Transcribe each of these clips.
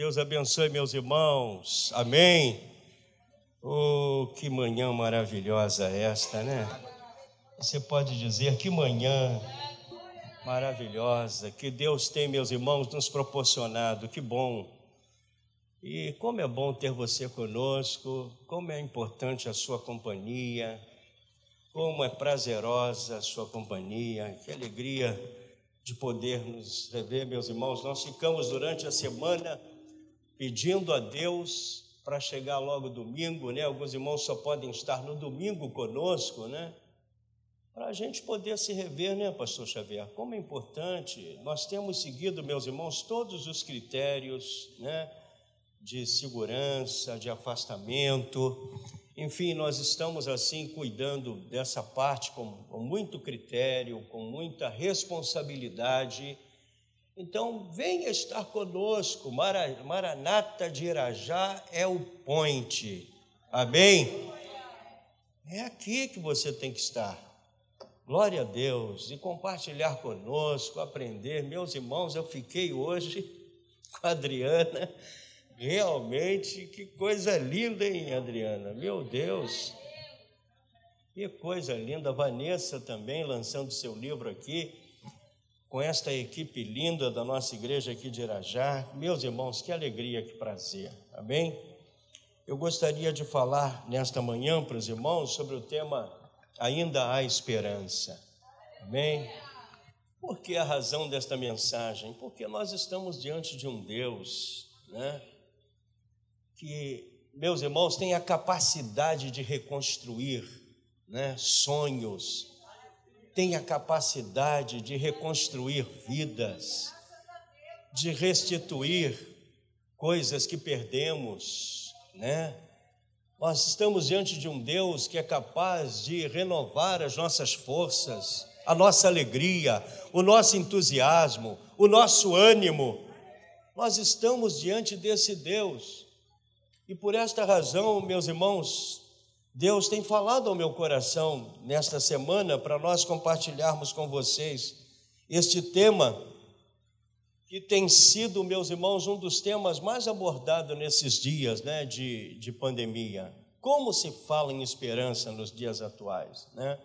Deus abençoe meus irmãos. Amém. Oh, que manhã maravilhosa esta, né? Você pode dizer que manhã maravilhosa que Deus tem, meus irmãos, nos proporcionado. Que bom. E como é bom ter você conosco, como é importante a sua companhia, como é prazerosa a sua companhia, que alegria de poder nos rever, meus irmãos. Nós ficamos durante a semana pedindo a Deus para chegar logo domingo, né? Alguns irmãos só podem estar no domingo conosco, né? Para a gente poder se rever, né, Pastor Xavier? Como é importante. Nós temos seguido, meus irmãos, todos os critérios, né? De segurança, de afastamento. Enfim, nós estamos assim cuidando dessa parte com, com muito critério, com muita responsabilidade então, venha estar conosco. Maranata de Irajá é o ponte. Amém? É aqui que você tem que estar. Glória a Deus. E compartilhar conosco, aprender. Meus irmãos, eu fiquei hoje com a Adriana. Realmente, que coisa linda, hein, Adriana? Meu Deus. Que coisa linda. Vanessa também lançando seu livro aqui com esta equipe linda da nossa igreja aqui de Irajá. Meus irmãos, que alegria, que prazer. Amém? Eu gostaria de falar nesta manhã para os irmãos sobre o tema Ainda há esperança. Amém? Por que a razão desta mensagem? Porque nós estamos diante de um Deus, né? Que, meus irmãos, tem a capacidade de reconstruir, né? Sonhos, tem a capacidade de reconstruir vidas, de restituir coisas que perdemos, né? Nós estamos diante de um Deus que é capaz de renovar as nossas forças, a nossa alegria, o nosso entusiasmo, o nosso ânimo. Nós estamos diante desse Deus. E por esta razão, meus irmãos, Deus tem falado ao meu coração nesta semana para nós compartilharmos com vocês este tema que tem sido, meus irmãos, um dos temas mais abordados nesses dias né, de, de pandemia. Como se fala em esperança nos dias atuais, né?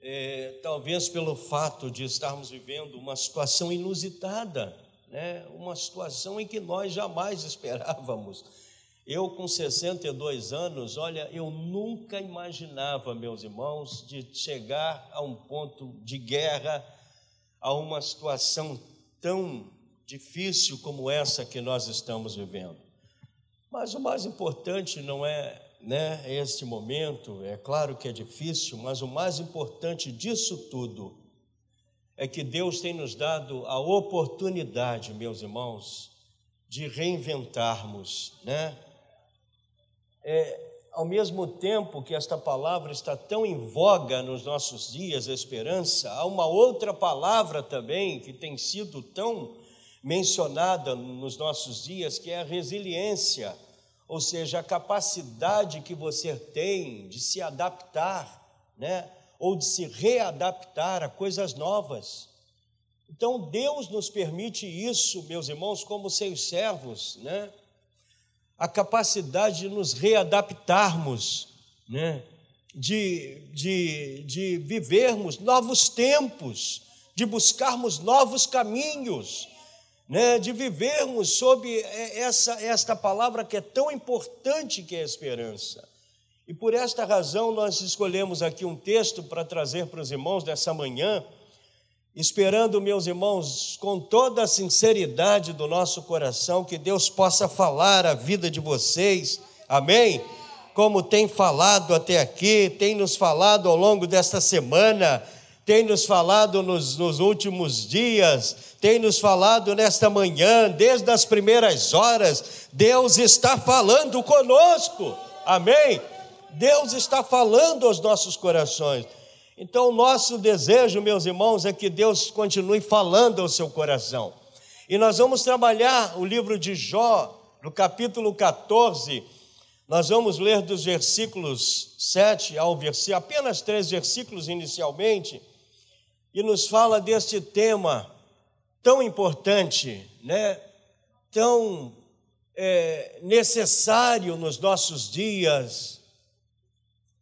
É, talvez pelo fato de estarmos vivendo uma situação inusitada, né? uma situação em que nós jamais esperávamos eu, com 62 anos, olha, eu nunca imaginava, meus irmãos, de chegar a um ponto de guerra, a uma situação tão difícil como essa que nós estamos vivendo. Mas o mais importante não é né, este momento, é claro que é difícil, mas o mais importante disso tudo é que Deus tem nos dado a oportunidade, meus irmãos, de reinventarmos, né? É, ao mesmo tempo que esta palavra está tão em voga nos nossos dias, esperança, há uma outra palavra também que tem sido tão mencionada nos nossos dias, que é a resiliência, ou seja, a capacidade que você tem de se adaptar, né? ou de se readaptar a coisas novas. Então, Deus nos permite isso, meus irmãos, como seus servos, né? A capacidade de nos readaptarmos, né? de, de, de vivermos novos tempos, de buscarmos novos caminhos, né? de vivermos sob essa, esta palavra que é tão importante que é a esperança. E por esta razão nós escolhemos aqui um texto para trazer para os irmãos dessa manhã esperando, meus irmãos, com toda a sinceridade do nosso coração, que Deus possa falar a vida de vocês, amém? Como tem falado até aqui, tem nos falado ao longo desta semana, tem nos falado nos, nos últimos dias, tem nos falado nesta manhã, desde as primeiras horas, Deus está falando conosco, amém? Deus está falando aos nossos corações. Então, nosso desejo, meus irmãos, é que Deus continue falando ao seu coração. E nós vamos trabalhar o livro de Jó, no capítulo 14. Nós vamos ler dos versículos 7 ao versículo, apenas três versículos inicialmente, e nos fala deste tema tão importante, né? tão é, necessário nos nossos dias.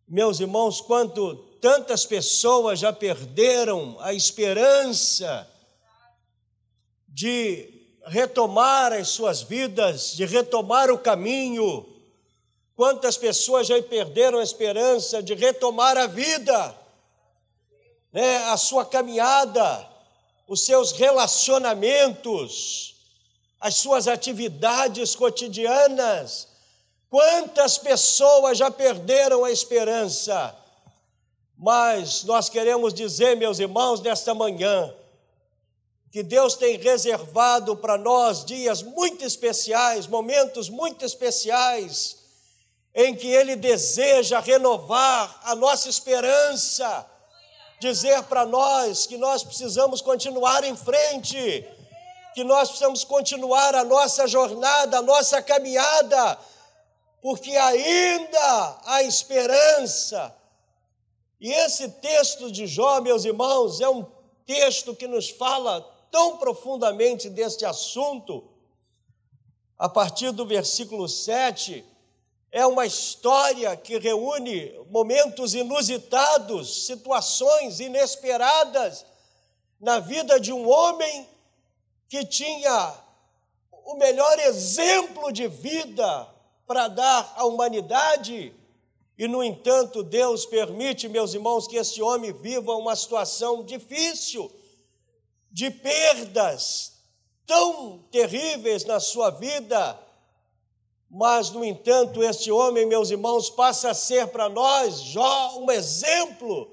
Meus irmãos, quanto tantas pessoas já perderam a esperança de retomar as suas vidas, de retomar o caminho. Quantas pessoas já perderam a esperança de retomar a vida, né, a sua caminhada, os seus relacionamentos, as suas atividades cotidianas. Quantas pessoas já perderam a esperança? Mas nós queremos dizer, meus irmãos, nesta manhã, que Deus tem reservado para nós dias muito especiais, momentos muito especiais, em que Ele deseja renovar a nossa esperança, dizer para nós que nós precisamos continuar em frente, que nós precisamos continuar a nossa jornada, a nossa caminhada, porque ainda há esperança. E esse texto de Jó, meus irmãos, é um texto que nos fala tão profundamente deste assunto, a partir do versículo 7, é uma história que reúne momentos inusitados, situações inesperadas na vida de um homem que tinha o melhor exemplo de vida para dar à humanidade. E, no entanto, Deus permite, meus irmãos, que esse homem viva uma situação difícil, de perdas tão terríveis na sua vida, mas, no entanto, este homem, meus irmãos, passa a ser para nós, Jó, um exemplo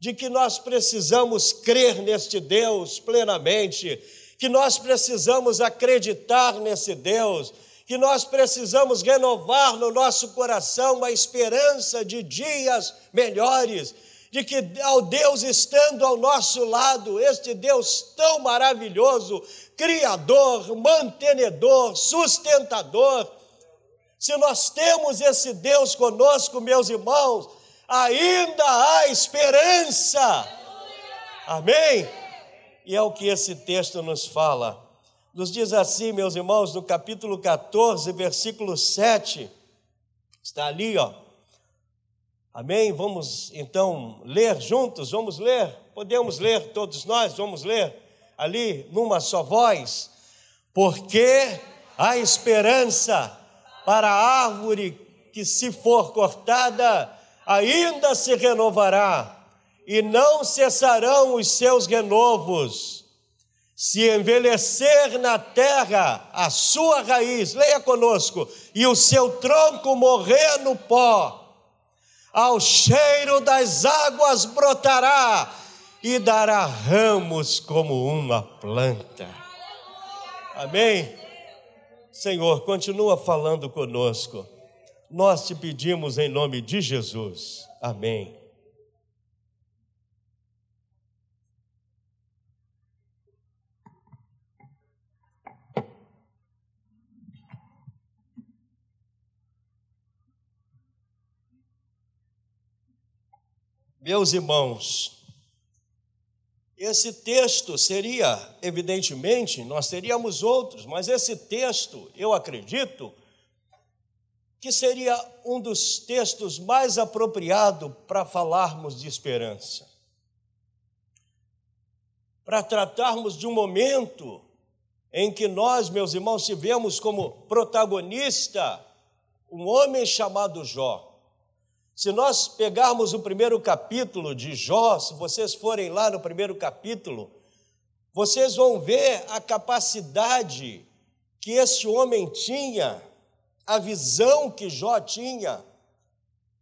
de que nós precisamos crer neste Deus plenamente, que nós precisamos acreditar nesse Deus, que nós precisamos renovar no nosso coração a esperança de dias melhores, de que ao Deus estando ao nosso lado, este Deus tão maravilhoso, criador, mantenedor, sustentador, se nós temos esse Deus conosco, meus irmãos, ainda há esperança. Amém? E é o que esse texto nos fala. Nos diz assim, meus irmãos, no capítulo 14, versículo 7, está ali, ó Amém? Vamos então ler juntos, vamos ler? Podemos ler todos nós, vamos ler ali numa só voz. Porque a esperança para a árvore que se for cortada ainda se renovará e não cessarão os seus renovos. Se envelhecer na terra a sua raiz, leia conosco, e o seu tronco morrer no pó, ao cheiro das águas brotará e dará ramos como uma planta. Amém? Senhor, continua falando conosco. Nós te pedimos em nome de Jesus. Amém. Meus irmãos, esse texto seria, evidentemente, nós teríamos outros, mas esse texto, eu acredito, que seria um dos textos mais apropriado para falarmos de esperança. Para tratarmos de um momento em que nós, meus irmãos, tivemos como protagonista um homem chamado Jó. Se nós pegarmos o primeiro capítulo de Jó, se vocês forem lá no primeiro capítulo, vocês vão ver a capacidade que esse homem tinha, a visão que Jó tinha.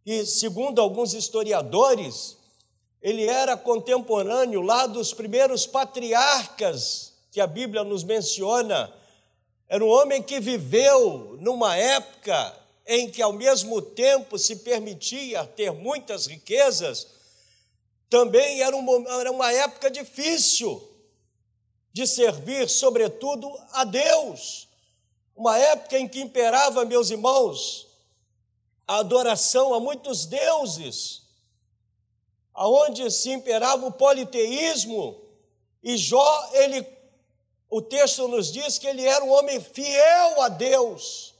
E segundo alguns historiadores, ele era contemporâneo lá dos primeiros patriarcas que a Bíblia nos menciona. Era um homem que viveu numa época em que ao mesmo tempo se permitia ter muitas riquezas, também era, um, era uma época difícil de servir, sobretudo, a Deus. Uma época em que imperava, meus irmãos, a adoração a muitos deuses, aonde se imperava o politeísmo, e Jó, ele o texto nos diz que ele era um homem fiel a Deus,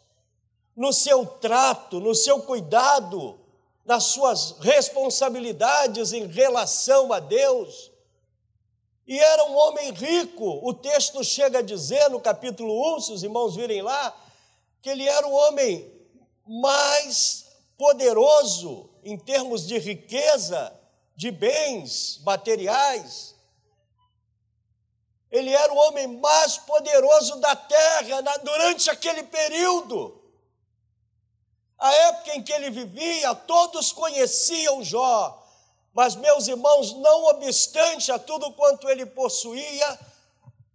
no seu trato, no seu cuidado, nas suas responsabilidades em relação a Deus. E era um homem rico. O texto chega a dizer no capítulo 1, se os irmãos virem lá, que ele era o homem mais poderoso em termos de riqueza, de bens materiais. Ele era o homem mais poderoso da terra durante aquele período. A época em que ele vivia, todos conheciam Jó, mas, meus irmãos, não obstante a tudo quanto ele possuía,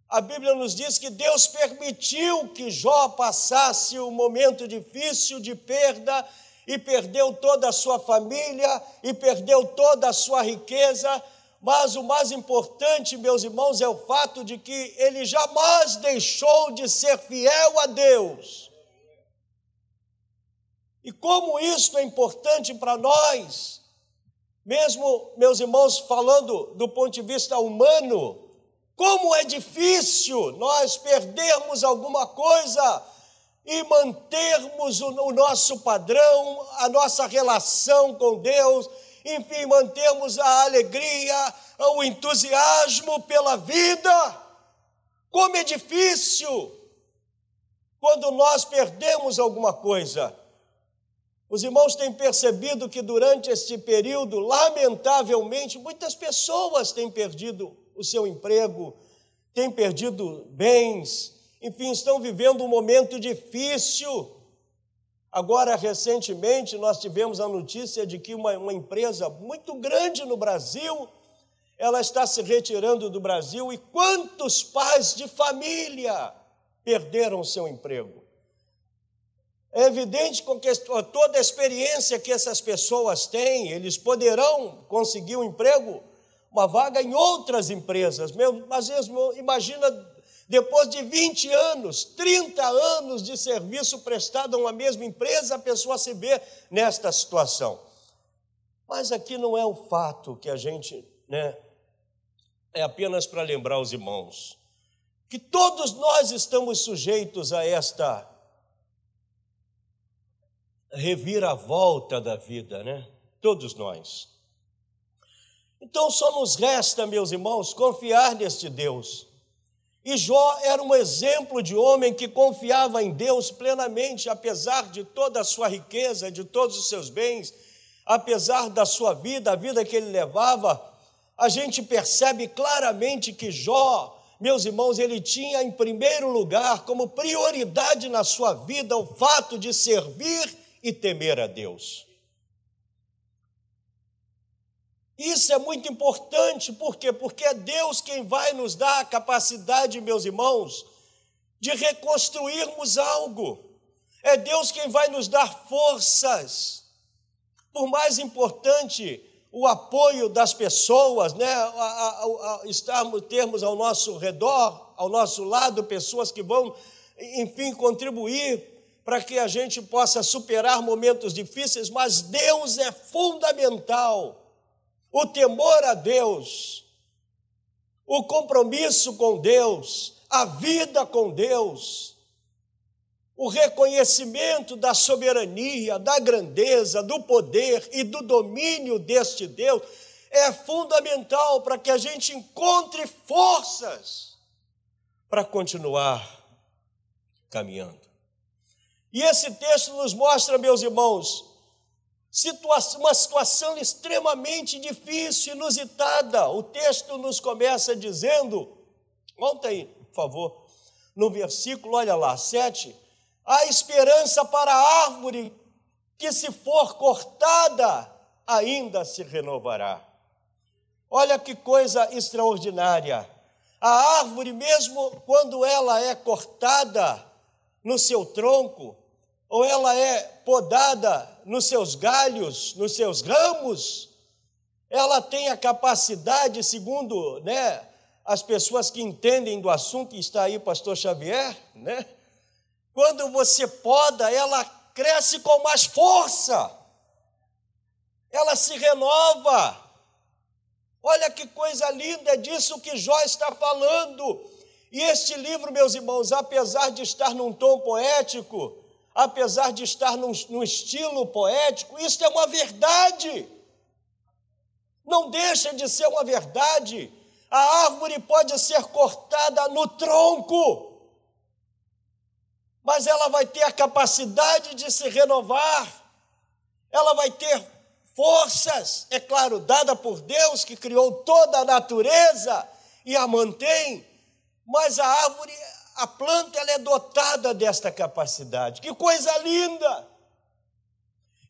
a Bíblia nos diz que Deus permitiu que Jó passasse um momento difícil de perda e perdeu toda a sua família e perdeu toda a sua riqueza, mas o mais importante, meus irmãos, é o fato de que ele jamais deixou de ser fiel a Deus. E como isso é importante para nós, mesmo, meus irmãos, falando do ponto de vista humano, como é difícil nós perdermos alguma coisa e mantermos o, nosso padrão, a nossa relação com Deus enfim, mantemos a alegria, o entusiasmo pela vida. Como é difícil quando nós perdemos alguma coisa. Os irmãos têm percebido que durante este período, lamentavelmente, muitas pessoas têm perdido o seu emprego, têm perdido bens, enfim, estão vivendo um momento difícil. Agora, recentemente, nós tivemos a notícia de que uma, uma, empresa muito grande no Brasil, ela está se retirando do Brasil e quantos pais de família perderam seu emprego? É evidente com que toda a experiência que essas pessoas têm, eles poderão conseguir um emprego, uma vaga em outras empresas, mas mesmo, imagina depois de 20 anos, 30 anos de serviço prestado a uma mesma empresa, a pessoa se vê nesta situação. Mas aqui não é o fato que a gente, né, é apenas para lembrar os irmãos que todos nós estamos sujeitos a esta reviravolta da vida, né? Todos nós. Então só nos resta, meus irmãos, confiar neste Deus e Jó era um exemplo de homem que confiava em Deus plenamente, apesar de toda a sua riqueza, de todos os seus bens, apesar da sua vida, a vida que ele levava. A gente percebe claramente que Jó, meus irmãos, ele tinha em primeiro lugar, como prioridade na sua vida, o fato de servir e temer a Deus. Isso é muito importante, por quê? Porque é Deus quem vai nos dar a capacidade, meus irmãos, de reconstruirmos algo. É Deus quem vai nos dar forças. Por mais importante o apoio das pessoas, né? A, a, a, estarmos, termos ao nosso redor, ao nosso lado, pessoas que vão, enfim, contribuir para que a gente possa superar momentos difíceis, mas Deus é fundamental o temor a Deus, o compromisso com Deus, a vida com Deus, o reconhecimento da soberania, da grandeza, do poder e do domínio deste Deus é fundamental para que a gente encontre forças para continuar caminhando. E esse texto nos mostra, meus irmãos, uma situação extremamente difícil, inusitada. O texto nos começa dizendo, volta aí, por favor, no versículo, olha lá, 7. Há esperança para a árvore que, se for cortada, ainda se renovará. Olha que coisa extraordinária. A árvore, mesmo quando ela é cortada no seu tronco, ou ela é podada nos seus galhos, nos seus ramos, ela tem a capacidade, segundo né, as pessoas que entendem do assunto, está aí o pastor Xavier, né? Quando você poda, ela cresce com mais força, ela se renova. Olha que coisa linda, é disso que Jó está falando. E este livro, meus irmãos, apesar de estar num tom poético, apesar de estar num, num estilo poético, isso é uma verdade. Não deixa de ser uma verdade. A árvore pode ser cortada no tronco, mas ela vai ter a capacidade de se renovar, ela vai ter forças, é claro, dada por Deus que criou toda a natureza e a mantém, mas a árvore, a planta, ela é dotada desta capacidade. Que coisa linda!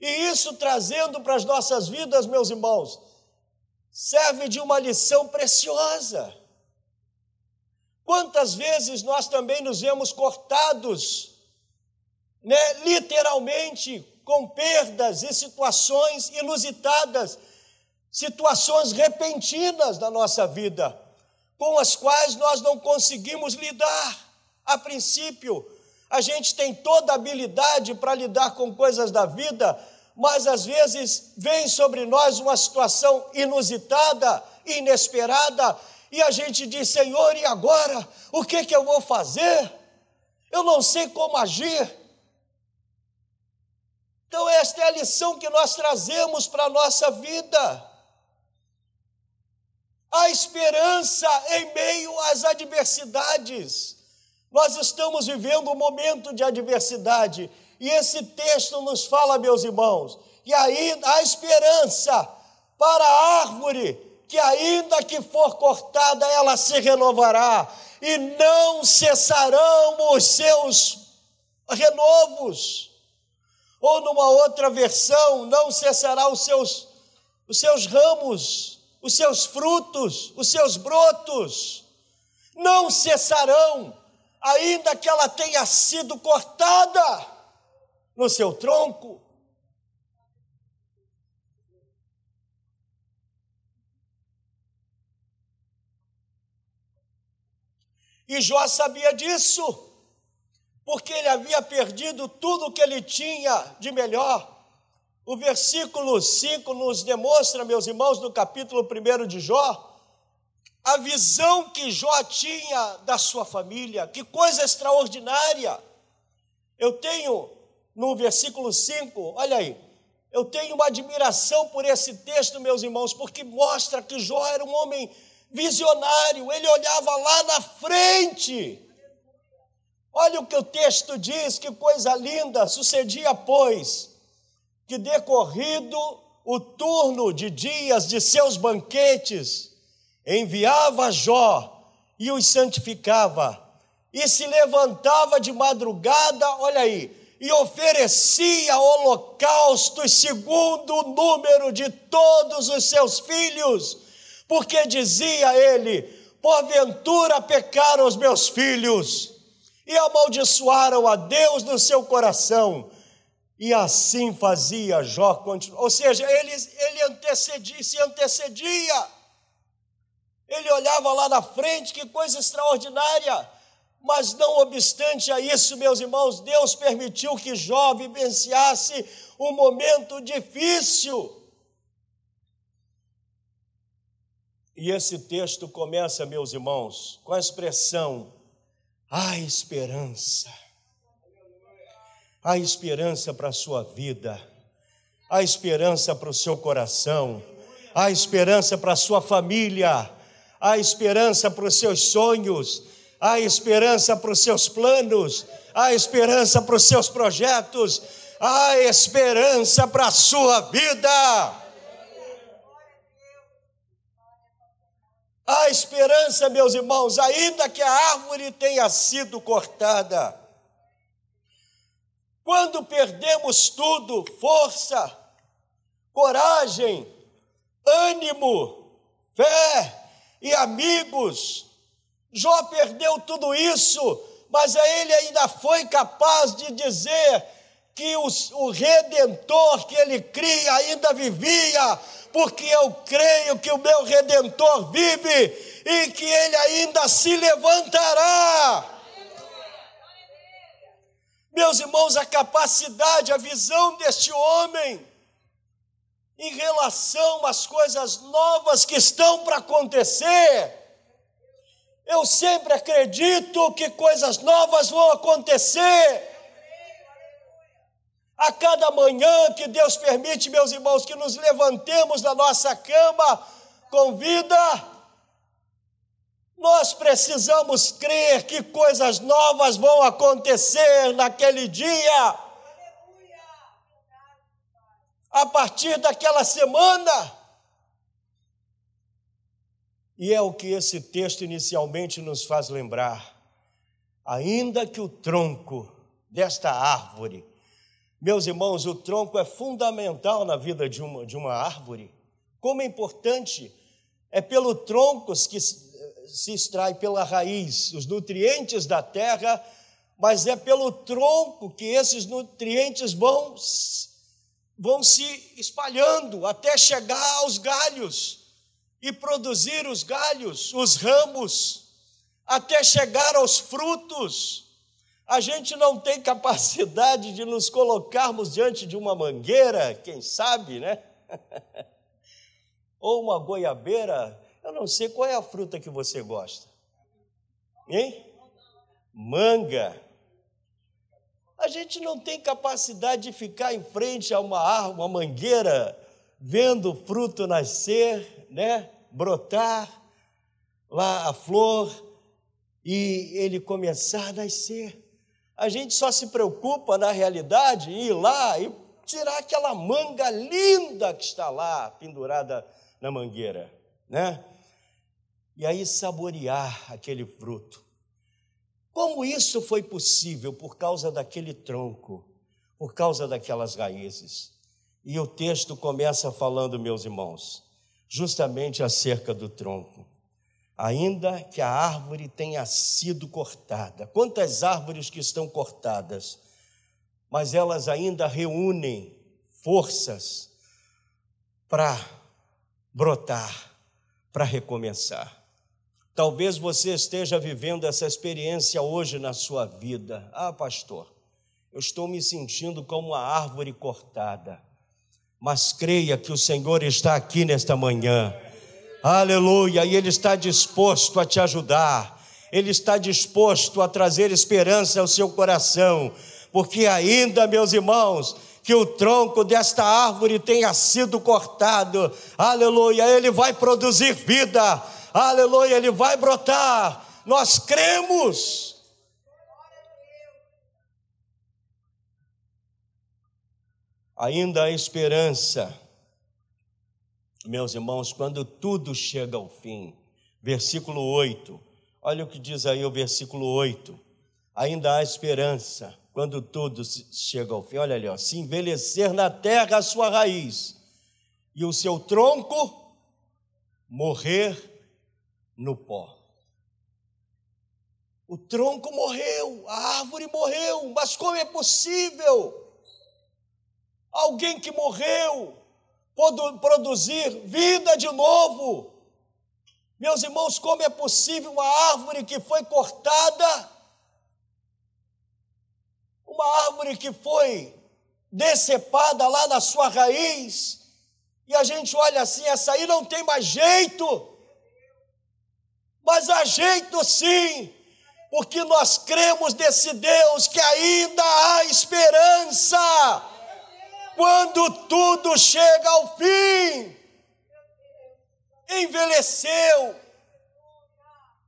E isso trazendo para as nossas vidas, meus irmãos, serve de uma lição preciosa. Quantas vezes nós também nos vemos cortados, né, literalmente, com perdas e situações inusitadas, situações repentinas na nossa vida, com as quais nós não conseguimos lidar. A princípio, a gente tem toda a habilidade para lidar com coisas da vida, mas às vezes vem sobre nós uma situação inusitada, inesperada, e a gente diz: Senhor, e agora? O que, que eu vou fazer? Eu não sei como agir. Então, esta é a lição que nós trazemos para a nossa vida. A esperança em meio às adversidades. Nós estamos vivendo um momento de adversidade, e esse texto nos fala, meus irmãos, que ainda há esperança para a árvore, que ainda que for cortada, ela se renovará, e não cessarão os seus renovos. Ou numa outra versão, não cessará os seus, os seus ramos, os seus frutos, os seus brotos, não cessarão, ainda que ela tenha sido cortada no seu tronco. E Jó sabia disso porque ele havia perdido tudo o que ele tinha de melhor. O versículo 5 nos demonstra, meus irmãos, no capítulo 1 de Jó, a visão que Jó tinha da sua família, que coisa extraordinária. Eu tenho, no versículo 5, olha aí, eu tenho uma admiração por esse texto, meus irmãos, porque mostra que Jó era um homem visionário, ele olhava lá na frente Olha o que o texto diz, que coisa linda. Sucedia, pois, que decorrido o turno de dias de seus banquetes, enviava Jó e os santificava, e se levantava de madrugada, olha aí, e oferecia holocaustos segundo o número de todos os seus filhos, porque dizia ele: porventura pecaram os meus filhos e amaldiçoaram a Deus no seu coração. E assim fazia Jó, ou seja, ele, ele antecedia, se antecedia. Ele olhava lá na frente, que coisa extraordinária. Mas não obstante a isso, meus irmãos, Deus permitiu que Jó vivenciasse um momento difícil. E esse texto começa, meus irmãos, com a expressão Há esperança. Há esperança para a sua vida. Há esperança para o seu coração. Há esperança para a sua família. Há esperança para os seus sonhos. Há esperança para os seus planos. Há esperança para os seus projetos. Há esperança para a sua vida. Há esperança, meus irmãos, ainda que a árvore tenha sido cortada. Quando perdemos tudo, força, coragem, ânimo, fé e amigos, Jó perdeu tudo isso, mas ele ainda foi capaz de dizer que o, o redentor que ele cria ainda vivia, porque eu creio que o meu redentor vive e que ele ainda se levantará. Meus irmãos, a capacidade, a visão deste homem em relação às coisas novas que estão para acontecer, Eu sempre acredito que coisas novas vão acontecer. A cada manhã que Deus permite, meus irmãos, que nos levantemos da nossa cama com vida, nós precisamos crer que coisas novas vão acontecer naquele dia. A partir daquela semana. E é o que esse texto inicialmente nos faz lembrar. Ainda que o tronco desta árvore, meus irmãos, o tronco é fundamental na vida de uma, de uma árvore. Como é importante, é pelo tronco que se extrai pela raiz os nutrientes da terra, mas é pelo tronco que esses nutrientes vão, vão se espalhando até chegar aos galhos e produzir os galhos, os ramos, até chegar aos frutos. A gente não tem capacidade de nos colocarmos diante de uma mangueira, quem sabe, né? Ou uma goiabeira, eu não sei qual é a fruta que você gosta. Hein? Manga. A gente não tem capacidade de ficar em frente a uma, uma mangueira, vendo o fruto nascer, né, brotar lá a flor e ele começar a nascer. A gente só se preocupa, na realidade, em ir lá e tirar aquela manga linda que está lá, pendurada na mangueira, né? E aí saborear aquele fruto. Como isso foi possível? Por causa daquele tronco, por causa daquelas raízes. E o texto começa falando, meus irmãos, justamente acerca do tronco. Ainda que a árvore tenha sido cortada. Quantas árvores que estão cortadas, mas elas ainda reúnem forças para brotar, para recomeçar. Talvez você esteja vivendo essa experiência hoje na sua vida. Ah, pastor, eu estou me sentindo como uma árvore cortada. Mas creia que o Senhor está aqui nesta manhã. Aleluia, e Ele está disposto a te ajudar, Ele está disposto a trazer esperança ao seu coração, porque ainda, meus irmãos, que o tronco desta árvore tenha sido cortado, aleluia, ele vai produzir vida, aleluia, ele vai brotar, nós cremos. ainda há esperança. Meus irmãos, quando tudo chega ao fim, versículo 8, olha o que diz aí o versículo 8: ainda há esperança quando tudo chega ao fim. Olha ali, ó, se envelhecer na terra a sua raiz e o seu tronco morrer no pó. O tronco morreu, a árvore morreu, mas como é possível? alguém que morreu, produzir vida de novo. Meus irmãos, como é possível uma árvore que foi cortada, uma árvore que foi decepada lá na sua raiz, e a gente olha assim, essa aí não tem mais jeito, mas há jeito sim, porque nós cremos nesse Deus que ainda há esperança quando tudo chega ao fim. Envelheceu.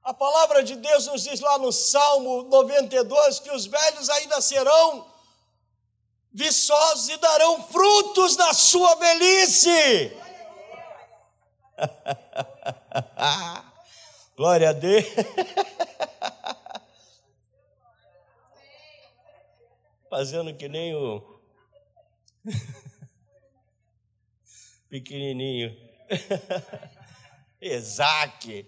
A palavra de Deus nos diz lá no Salmo 92 que os velhos ainda serão viçosos e darão frutos na sua velhice. Glória a Deus. Fazendo que nem o Pequenininho. Isaac.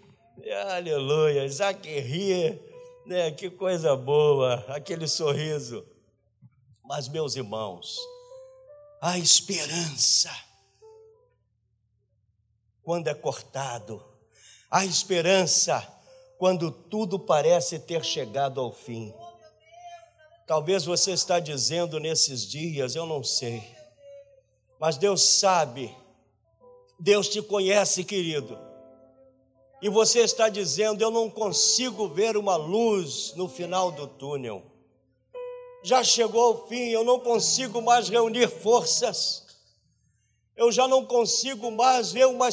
Aleluia. Isaac ria. Né? Que coisa boa. Aquele sorriso. Mas, meus irmãos, a esperança, quando é cortado, a esperança, quando tudo parece ter chegado ao fim. Talvez você está dizendo nesses dias, eu não sei. Mas Deus sabe. Deus te conhece, querido. e você está dizendo: Eu não consigo ver uma luz no final do túnel. Já chegou o fim, eu não consigo mais reunir forças, eu já não consigo mais ver uma,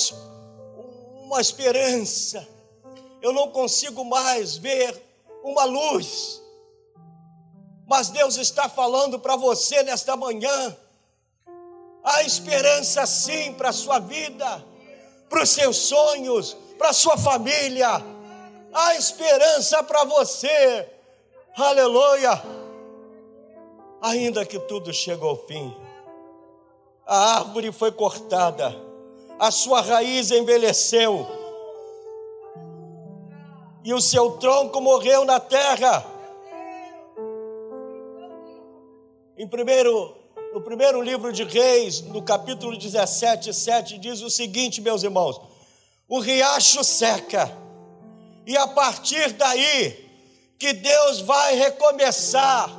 uma esperança, eu não consigo mais ver uma luz. Mas Deus está falando para você nesta manhã, há esperança sim para a sua vida, para os seus sonhos, para a sua família, há esperança para você, aleluia. Ainda que tudo chegue ao fim, a árvore foi cortada, a sua raiz envelheceu, e o seu tronco morreu na terra. Em primeiro, no primeiro livro de Reis, no capítulo 17, 7, diz o seguinte, meus irmãos: o riacho seca, e a partir daí que Deus vai recomeçar.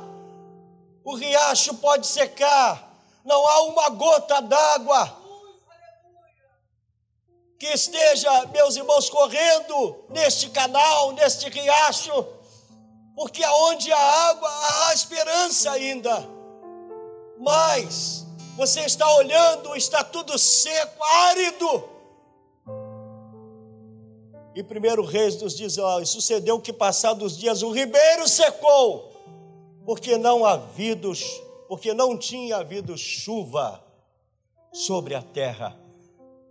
O riacho pode secar, não há uma gota d'água que esteja, meus irmãos, correndo neste canal, neste riacho, porque aonde há água há esperança ainda. Mas você está olhando, está tudo seco, árido. E primeiro Reis nos diz: ó, sucedeu que passados os dias o ribeiro secou, porque não havido, porque não tinha havido chuva sobre a terra.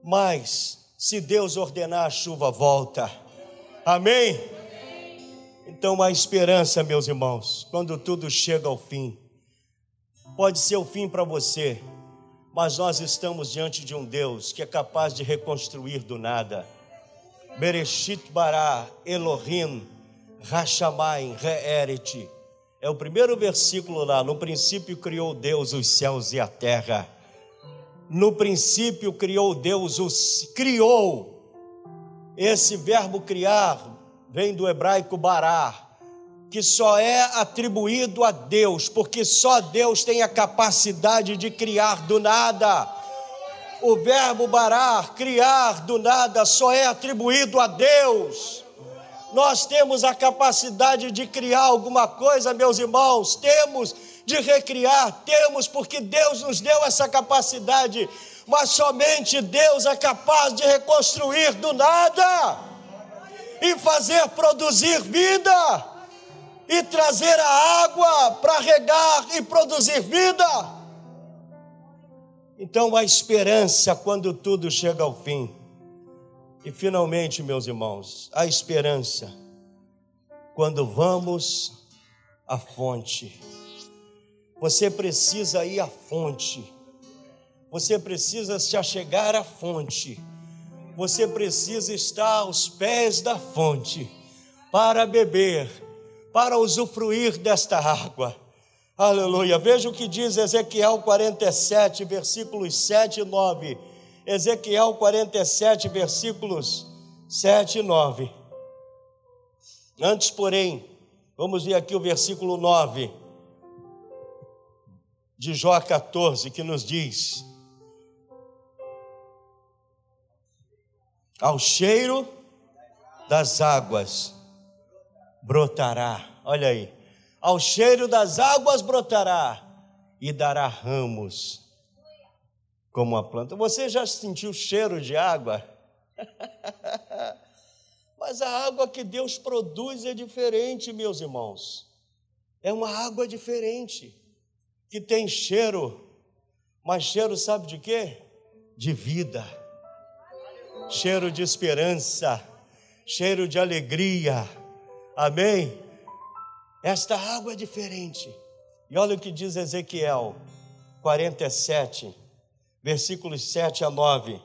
Mas se Deus ordenar a chuva volta. Amém? Então há esperança, meus irmãos, quando tudo chega ao fim. Pode ser o fim para você, mas nós estamos diante de um Deus que é capaz de reconstruir do nada. Bereshit bara Elohim Hashamayim Re'eret. É o primeiro versículo lá. No princípio criou Deus os céus e a terra. No princípio criou Deus os criou. Esse verbo criar vem do hebraico barar, que só é atribuído a Deus, porque só Deus tem a capacidade de criar do nada o verbo barar, criar do nada, só é atribuído a Deus. Nós temos a capacidade de criar alguma coisa, meus irmãos, temos de recriar, temos, porque Deus nos deu essa capacidade, mas somente Deus é capaz de reconstruir do nada e fazer produzir vida e trazer a água para regar e produzir vida. Então há esperança quando tudo chega ao fim. E finalmente, meus irmãos, há esperança quando vamos à fonte. Você precisa ir à fonte. Você precisa se achegar à fonte. Você precisa estar aos pés da fonte para beber, para usufruir desta água. Aleluia. Veja o que diz Ezequiel 47, versículos 7 e 9. Ezequiel 47, versículos 7 e 9. Antes, porém, vamos ver aqui o versículo 9 de Jó 14, que nos diz: Ao cheiro das águas brotará. Olha aí ao cheiro das águas brotará e dará ramos como a planta. Você já sentiu cheiro de água? Mas a água que Deus produz é diferente, meus irmãos. É uma água diferente, que tem cheiro, mas cheiro sabe de quê? De vida, cheiro de esperança, cheiro de alegria. Amém? Esta água é diferente. E olha o que diz Ezequiel 47, versículos 7 a 9.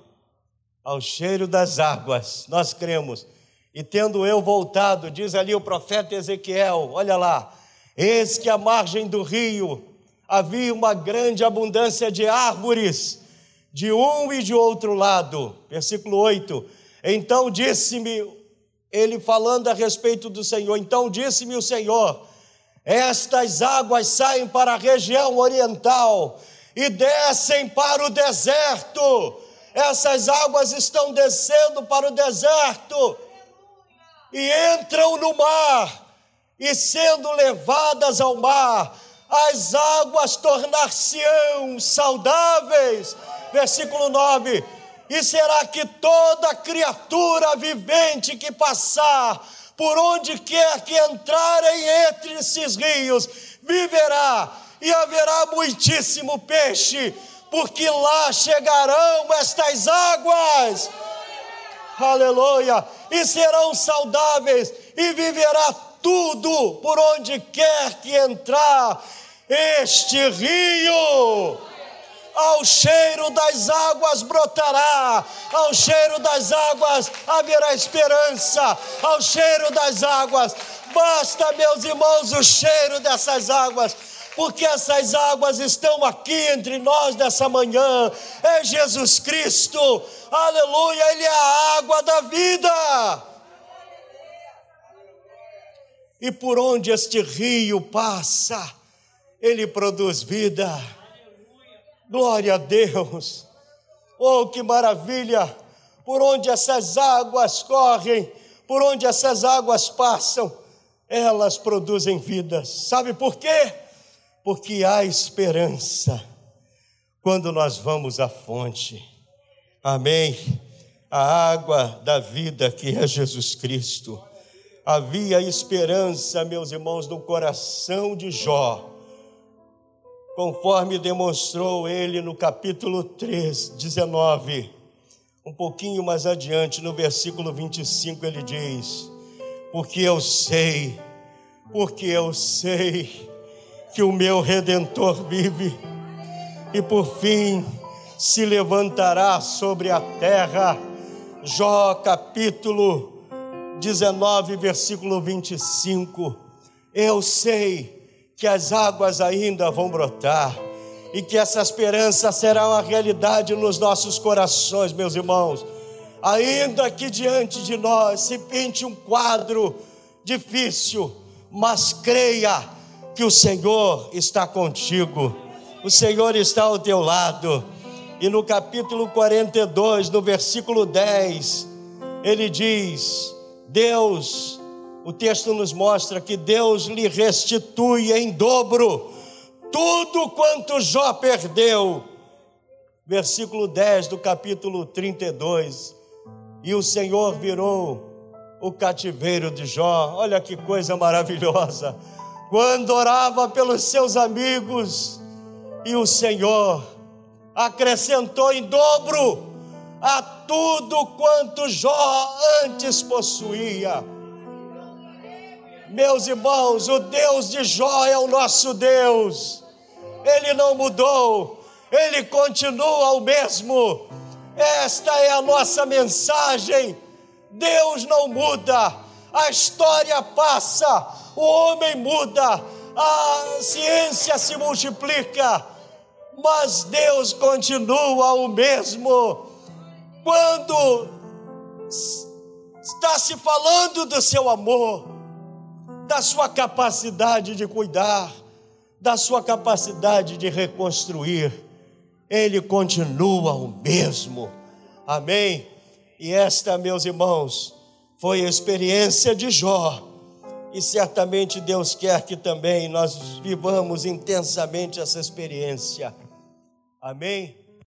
Ao cheiro das águas, nós cremos. E tendo eu voltado, diz ali o profeta Ezequiel, olha lá, eis que à margem do rio havia uma grande abundância de árvores, de um e de outro lado. Versículo 8. Então disse-me, ele falando a respeito do Senhor, então disse-me o Senhor: estas águas saem para a região oriental e descem para o deserto. Essas águas estão descendo para o deserto. e entram no mar, e sendo levadas ao mar, as águas tornar-se-ão saudáveis. Versículo 9: E será que toda criatura vivente que passar por onde quer que entrarem entre esses rios, viverá, e haverá muitíssimo peixe, porque lá chegarão estas águas. Aleluia! E serão saudáveis, e viverá tudo por onde quer que entrar este rio. Ao cheiro das águas brotará, ao cheiro das águas haverá esperança, ao cheiro das águas, basta, meus irmãos, o cheiro dessas águas, porque essas águas estão aqui entre nós nessa manhã, é Jesus Cristo, aleluia, Ele é a água da vida. E por onde este rio passa, ele produz vida. Glória a Deus. Oh, que maravilha! Por onde essas águas correm, por onde essas águas passam, elas produzem vida. Sabe por quê? Porque há esperança quando nós vamos à fonte. Amém. A água da vida que é Jesus Cristo. Havia esperança, meus irmãos, no coração de Jó, conforme demonstrou ele no capítulo 3, 19. Um pouquinho mais adiante, no versículo 25, ele diz: Porque eu sei, porque eu sei que o meu redentor vive, e por fim se levantará sobre a terra. Jó capítulo 19, versículo 25. Eu sei que as águas ainda vão brotar e que essa esperança será uma realidade nos nossos corações, meus irmãos. Ainda que diante de nós se pinte um quadro difícil, mas creia que o Senhor está contigo, o Senhor está ao teu lado. E no capítulo 42, no versículo 10, ele diz: Deus, o texto nos mostra que Deus lhe restitui em dobro tudo quanto Jó perdeu. Versículo 10 do capítulo 32. E o Senhor virou o cativeiro de Jó. Olha que coisa maravilhosa. Quando orava pelos seus amigos, e o Senhor acrescentou em dobro a tudo quanto Jó antes possuía. Meus irmãos, o Deus de Jó é o nosso Deus, ele não mudou, ele continua o mesmo. Esta é a nossa mensagem. Deus não muda, a história passa, o homem muda, a ciência se multiplica, mas Deus continua o mesmo quando está se falando do seu amor, da sua capacidade de cuidar, da sua capacidade de reconstruir, ele continua o mesmo. Amém? E esta, meus irmãos, foi a experiência de Jó. E certamente Deus quer que também nós vivamos intensamente essa experiência. Amém?